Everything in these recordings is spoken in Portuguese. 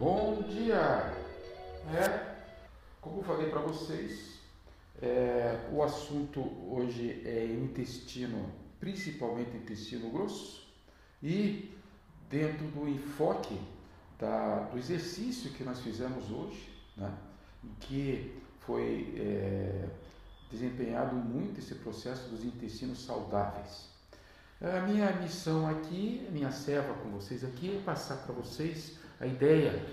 Bom dia! É, como falei para vocês, é, o assunto hoje é intestino, principalmente intestino grosso, e dentro do enfoque da, do exercício que nós fizemos hoje, né, que foi é, desempenhado muito esse processo dos intestinos saudáveis. A minha missão aqui, minha serva com vocês aqui, é passar para vocês a ideia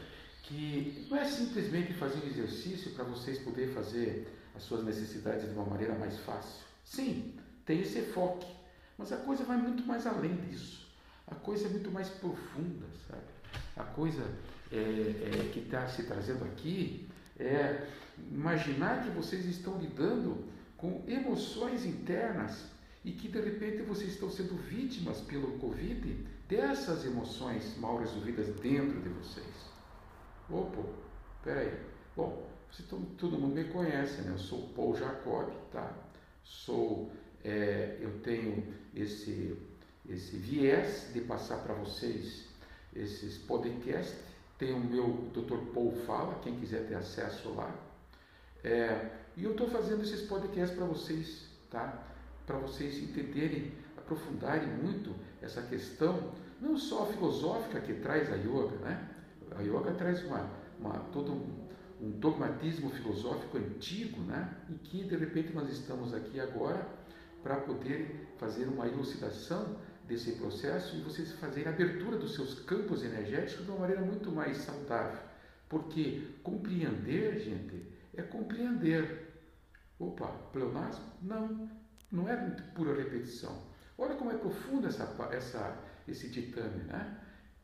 que não é simplesmente fazer um exercício para vocês poderem fazer as suas necessidades de uma maneira mais fácil. Sim, tem esse enfoque, mas a coisa vai muito mais além disso. A coisa é muito mais profunda, sabe? A coisa é, é, que está se trazendo aqui é imaginar que vocês estão lidando com emoções internas e que de repente vocês estão sendo vítimas pelo Covid dessas emoções mal resolvidas dentro de vocês. Opa, peraí. Bom, você, todo, mundo me conhece, né? Eu sou Paul Jacob, tá? Sou, é, eu tenho esse, esse viés de passar para vocês esses podcasts. Tem o meu Dr. Paul Fala, quem quiser ter acesso lá. É, e eu estou fazendo esses podcasts para vocês, tá? Para vocês entenderem, aprofundarem muito essa questão, não só filosófica que traz a yoga, né? A yoga traz uma, uma todo um, um dogmatismo filosófico antigo, né? E que de repente nós estamos aqui agora para poder fazer uma elucidação desse processo e vocês fazerem a abertura dos seus campos energéticos de uma maneira muito mais saudável. Porque compreender, gente, é compreender. Opa, pleonasmo? Não, não é pura repetição. Olha como é profunda essa, essa, esse ditame, né?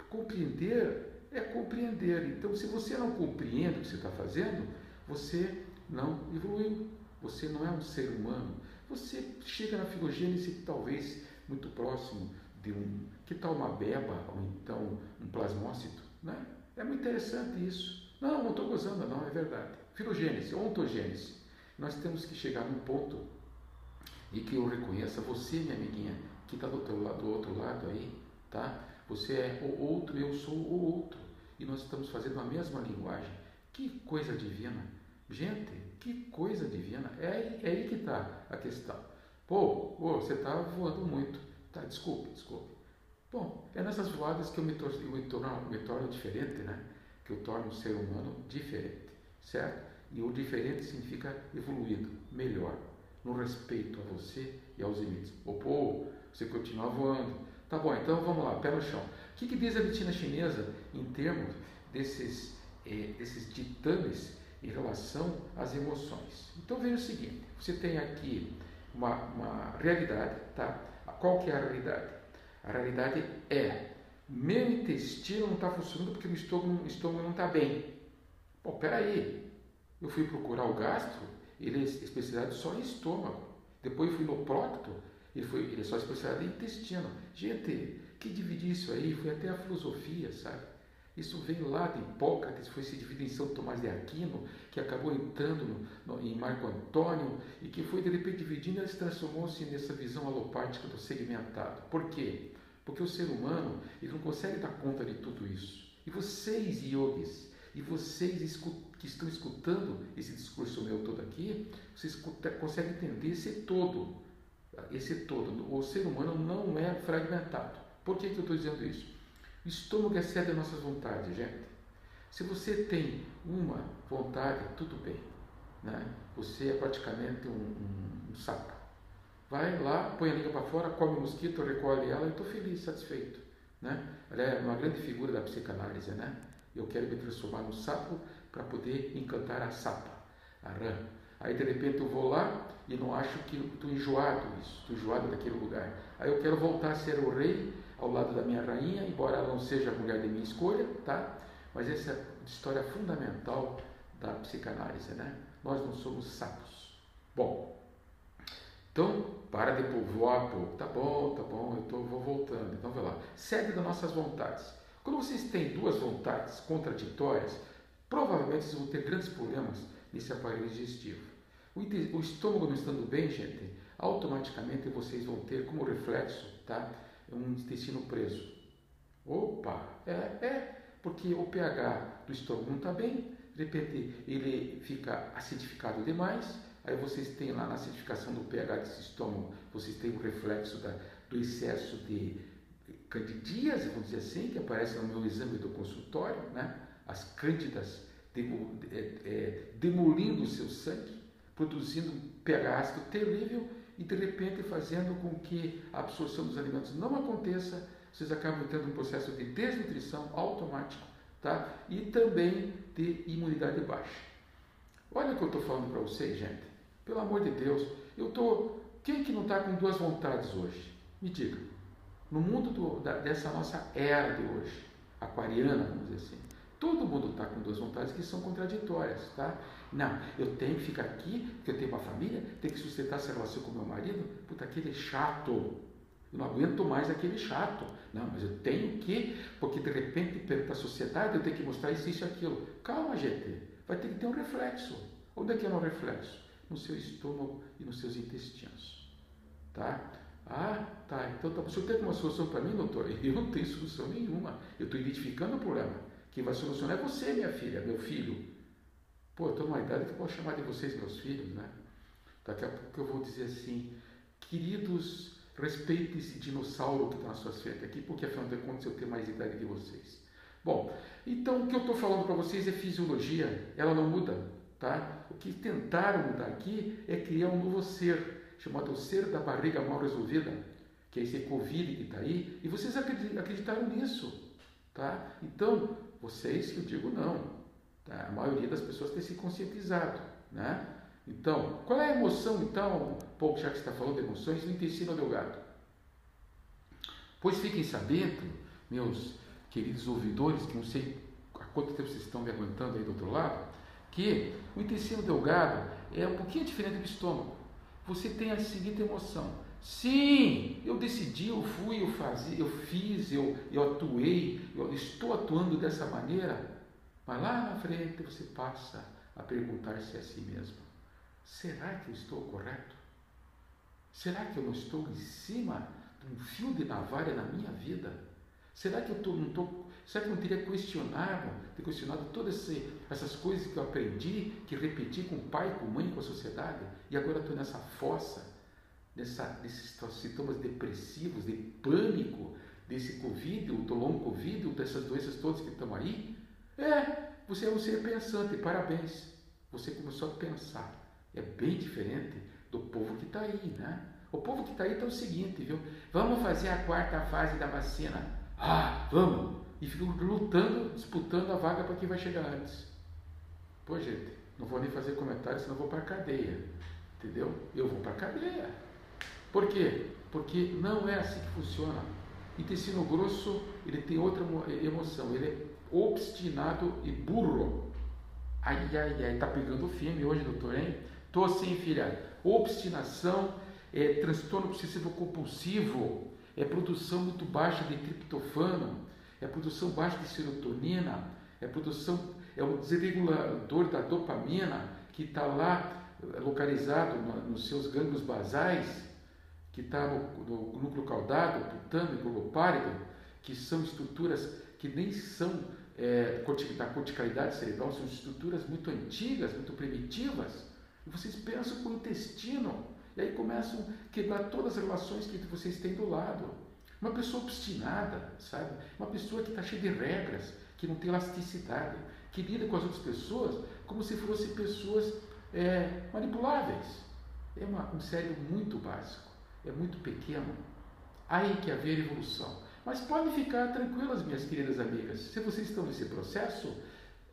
Compreender é compreender. Então, se você não compreende o que você está fazendo, você não evoluiu. Você não é um ser humano. Você chega na filogênese talvez muito próximo de um. Que tal uma beba ou então um plasmócito? Né? É muito interessante isso. Não, não estou gozando, não, é verdade. Filogênese, ontogênese. Nós temos que chegar num ponto e que eu reconheça você, minha amiguinha, que está do, do outro lado aí, tá? Você é o outro, eu sou o outro. E nós estamos fazendo a mesma linguagem. Que coisa divina. Gente, que coisa divina. É, é aí que está a questão. Pô, pô você está voando muito. Tá, desculpe, desculpe. Bom, é nessas voadas que eu me, torno, eu me, torno, me torno diferente, né? Que eu torno um ser humano diferente, certo? E o diferente significa evoluído, melhor, no respeito a você e aos limites. Ô, pô, você continua voando. Tá bom, então vamos lá, pé no chão. O que, que diz a medicina chinesa em termos desses, eh, desses ditames em relação às emoções? Então veja o seguinte: você tem aqui uma, uma realidade, tá? Qual que é a realidade? A realidade é meu intestino não está funcionando porque o estômago, estômago não está bem. Pô, peraí, eu fui procurar o gastro, ele é especializado só em estômago. Depois fui no prócto, ele, foi, ele é só especializado em intestino. Gente, que dividir isso aí foi até a filosofia, sabe? Isso vem lá de Hipócrates, foi se dividir em São Tomás de Aquino, que acabou entrando no, no, em Marco Antônio e que foi de repente dividindo e se transformou-se nessa visão alopática do segmentado. Por quê? Porque o ser humano ele não consegue dar conta de tudo isso. E vocês, yogis, e vocês que estão escutando esse discurso meu todo aqui, vocês conseguem entender esse todo. Esse todo. O ser humano não é fragmentado. Por que, que eu estou dizendo isso? O estômago excede as nossas vontades, gente. Se você tem uma vontade, tudo bem. Né? Você é praticamente um, um, um sapo. Vai lá, põe a língua para fora, come o mosquito, recolhe ela e estou feliz, satisfeito. Né? Ela é uma grande figura da psicanálise. Né? Eu quero me transformar no sapo para poder encantar a sapa, a rã. Aí de repente eu vou lá e não acho que estou enjoado isso, estou enjoado daquele lugar. Aí eu quero voltar a ser o rei ao lado da minha rainha, embora ela não seja a mulher de minha escolha, tá? Mas essa é a história fundamental da psicanálise, né? Nós não somos sapos. Bom, então para de povoar, pô. Tá bom, tá bom, eu tô, vou voltando. Então vai lá. Segue das nossas vontades. Quando vocês têm duas vontades contraditórias, provavelmente vocês vão ter grandes problemas nesse aparelho digestivo. O estômago não estando bem, gente, automaticamente vocês vão ter como reflexo, tá? um intestino preso. Opa, é, é porque o pH do estômago não está bem, de repente ele fica acidificado demais, aí vocês têm lá na acidificação do pH desse estômago, vocês têm o reflexo da, do excesso de candidíase, vamos dizer assim, que aparece no meu exame do consultório, né? as cândidas é, é, demolindo o seu sangue, produzindo um pH ácido terrível e de repente fazendo com que a absorção dos alimentos não aconteça, vocês acabam tendo um processo de desnutrição automático tá? e também de imunidade baixa. Olha o que eu estou falando para vocês, gente. Pelo amor de Deus, eu estou. Quem que não está com duas vontades hoje? Me diga. No mundo do, da, dessa nossa era de hoje, aquariana, vamos dizer assim, todo mundo está com duas vontades que são contraditórias, tá? Não, eu tenho que ficar aqui, porque eu tenho uma família, tenho que sustentar essa relação com meu marido. Puta, aquele é chato. Eu não aguento mais aquele chato. Não, mas eu tenho que, porque de repente, perante a sociedade, eu tenho que mostrar isso, isso e aquilo. Calma, gente. Vai ter que ter um reflexo. Onde é que é um reflexo? No seu estômago e nos seus intestinos. Tá? Ah, tá. Então, tá. o senhor tem uma solução para mim, doutor? Eu não tenho solução nenhuma. Eu estou identificando o problema. Quem vai solucionar é você, minha filha, meu filho. Pô, eu estou numa idade que posso chamar de vocês meus filhos, né? Daqui a pouco eu vou dizer assim, queridos, respeite esse dinossauro que está na sua frente aqui, porque afinal de contas eu tenho mais idade que vocês. Bom, então o que eu estou falando para vocês é fisiologia, ela não muda, tá? O que tentaram mudar aqui é criar um novo ser, chamado ser da barriga mal resolvida, que é esse Covid que está aí, e vocês acreditaram nisso, tá? Então, vocês que eu digo não, Tá? A maioria das pessoas tem se conscientizado. Né? Então, qual é a emoção, então, pouco já que está falando de emoções, do intestino delgado? Pois fiquem sabendo, meus queridos ouvidores, que não sei há quanto tempo vocês estão me aguentando aí do outro lado, que o intestino delgado é um pouquinho diferente do estômago. Você tem a seguinte emoção: sim, eu decidi, eu fui, eu fazia, eu fiz, eu, eu atuei, eu estou atuando dessa maneira, mas lá na frente você passa a perguntar-se a si mesmo: será que eu estou correto? Será que eu não estou em cima de um fio de navalha na minha vida? Será que eu não estou. Será que não teria questionado, ter questionado todas essas coisas que eu aprendi, que repeti com o pai, com a mãe, com a sociedade, e agora estou nessa fossa, nessa, nesses sintomas depressivos, de pânico, desse Covid, do long Covid, dessas doenças todas que estão aí? É, você é um ser pensante, parabéns. Você começou a pensar. É bem diferente do povo que está aí, né? O povo que está aí está o seguinte, viu? Vamos fazer a quarta fase da vacina. Ah, vamos! E ficam lutando, disputando a vaga para quem vai chegar antes. Pô, gente, não vou nem fazer comentário, senão vou para a cadeia. Entendeu? Eu vou para a cadeia. Por quê? Porque não é assim que funciona. Intestino grosso, ele tem outra emoção. Ele é obstinado e burro. Ai, ai, ai, tá pegando firme hoje, doutor, hein? Tô assim, filha. Obstinação é transtorno obsessivo compulsivo, é produção muito baixa de triptofano, é produção baixa de serotonina, é produção, é o desregulador da dopamina que está lá eh, localizado no, nos seus gânglios basais, que está no, no, núcleo caudado, putâmico, lopárido, que são estruturas que nem são é, da corticalidade cerebral são estruturas muito antigas, muito primitivas, e vocês pensam com o intestino, e aí começam a quebrar todas as relações que vocês têm do lado. Uma pessoa obstinada, sabe? Uma pessoa que está cheia de regras, que não tem elasticidade, que lida com as outras pessoas como se fossem pessoas é, manipuláveis. É uma, um cérebro muito básico, é muito pequeno. Aí que haver evolução. Mas podem ficar tranquilas, minhas queridas amigas. Se vocês estão nesse processo,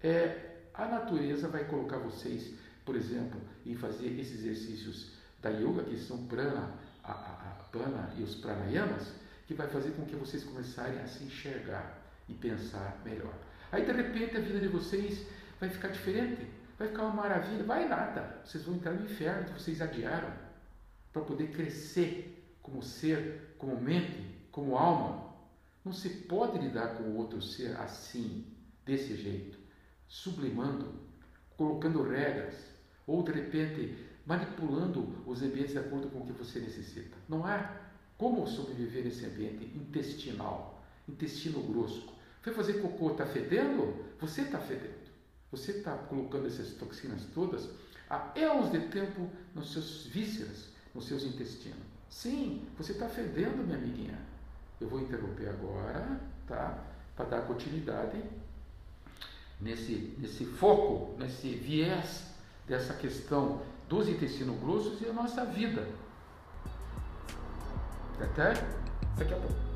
é, a natureza vai colocar vocês, por exemplo, em fazer esses exercícios da yoga, que são prana, a, a, a prana e os pranayamas, que vai fazer com que vocês começarem a se enxergar e pensar melhor. Aí, de repente, a vida de vocês vai ficar diferente, vai ficar uma maravilha. Vai nada, vocês vão entrar no inferno que vocês adiaram para poder crescer como ser, como mente, como alma, não se pode lidar com o outro ser assim, desse jeito, sublimando, colocando regras, ou de repente manipulando os ambientes de acordo com o que você necessita. Não há como sobreviver nesse ambiente intestinal, intestino grosso, Foi fazer cocô, está fedendo? Você está fedendo. Você está colocando essas toxinas todas há anos de tempo nos seus vísceras, nos seus intestinos. Sim, você está fedendo, minha amiguinha. Eu vou interromper agora, tá? Para dar continuidade nesse, nesse foco, nesse viés dessa questão dos intestinos grossos e a nossa vida. Até daqui a pouco.